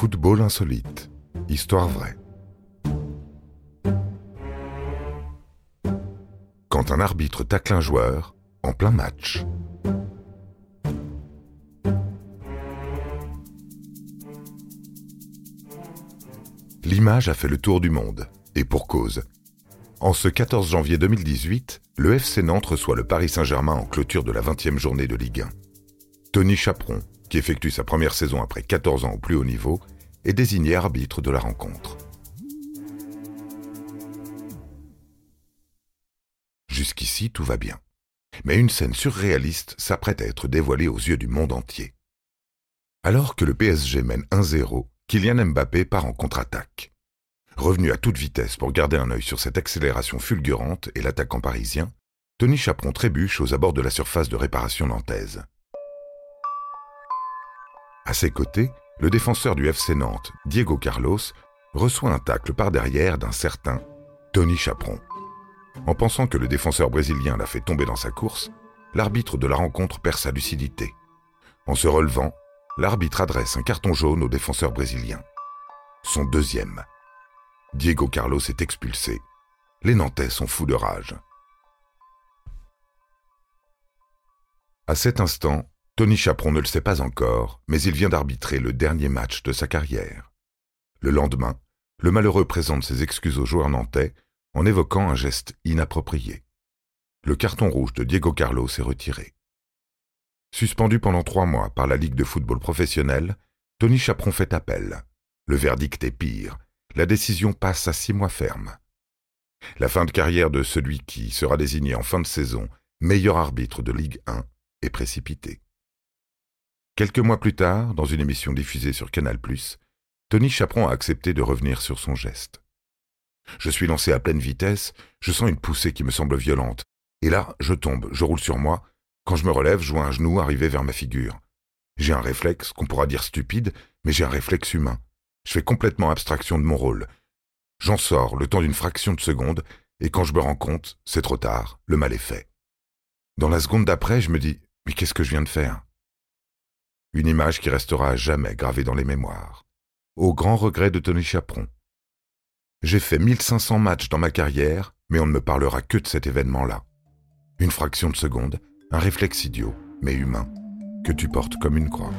Football insolite. Histoire vraie. Quand un arbitre tacle un joueur en plein match. L'image a fait le tour du monde, et pour cause. En ce 14 janvier 2018, le FC Nantes reçoit le Paris Saint-Germain en clôture de la 20e journée de Ligue 1. Tony Chaperon, qui effectue sa première saison après 14 ans au plus haut niveau, est désigné arbitre de la rencontre. Jusqu'ici, tout va bien. Mais une scène surréaliste s'apprête à être dévoilée aux yeux du monde entier. Alors que le PSG mène 1-0, Kylian Mbappé part en contre-attaque. Revenu à toute vitesse pour garder un œil sur cette accélération fulgurante et l'attaquant parisien, Tony Chaperon trébuche aux abords de la surface de réparation nantaise. À ses côtés, le défenseur du FC Nantes, Diego Carlos, reçoit un tacle par derrière d'un certain Tony Chaperon. En pensant que le défenseur brésilien l'a fait tomber dans sa course, l'arbitre de la rencontre perd sa lucidité. En se relevant, l'arbitre adresse un carton jaune au défenseur brésilien. Son deuxième. Diego Carlos est expulsé. Les Nantais sont fous de rage. À cet instant, Tony Chaperon ne le sait pas encore, mais il vient d'arbitrer le dernier match de sa carrière. Le lendemain, le malheureux présente ses excuses aux joueurs nantais en évoquant un geste inapproprié. Le carton rouge de Diego Carlos est retiré. Suspendu pendant trois mois par la Ligue de football professionnel, Tony Chaperon fait appel. Le verdict est pire. La décision passe à six mois ferme. La fin de carrière de celui qui sera désigné en fin de saison meilleur arbitre de Ligue 1 est précipitée. Quelques mois plus tard, dans une émission diffusée sur Canal+, Tony Chaperon a accepté de revenir sur son geste. Je suis lancé à pleine vitesse, je sens une poussée qui me semble violente, et là, je tombe, je roule sur moi. Quand je me relève, je vois un genou arriver vers ma figure. J'ai un réflexe, qu'on pourra dire stupide, mais j'ai un réflexe humain. Je fais complètement abstraction de mon rôle. J'en sors le temps d'une fraction de seconde, et quand je me rends compte, c'est trop tard, le mal est fait. Dans la seconde d'après, je me dis, mais qu'est-ce que je viens de faire? Une image qui restera à jamais gravée dans les mémoires, au grand regret de Tony Chaperon. J'ai fait 1500 matchs dans ma carrière, mais on ne me parlera que de cet événement-là. Une fraction de seconde, un réflexe idiot, mais humain, que tu portes comme une croix.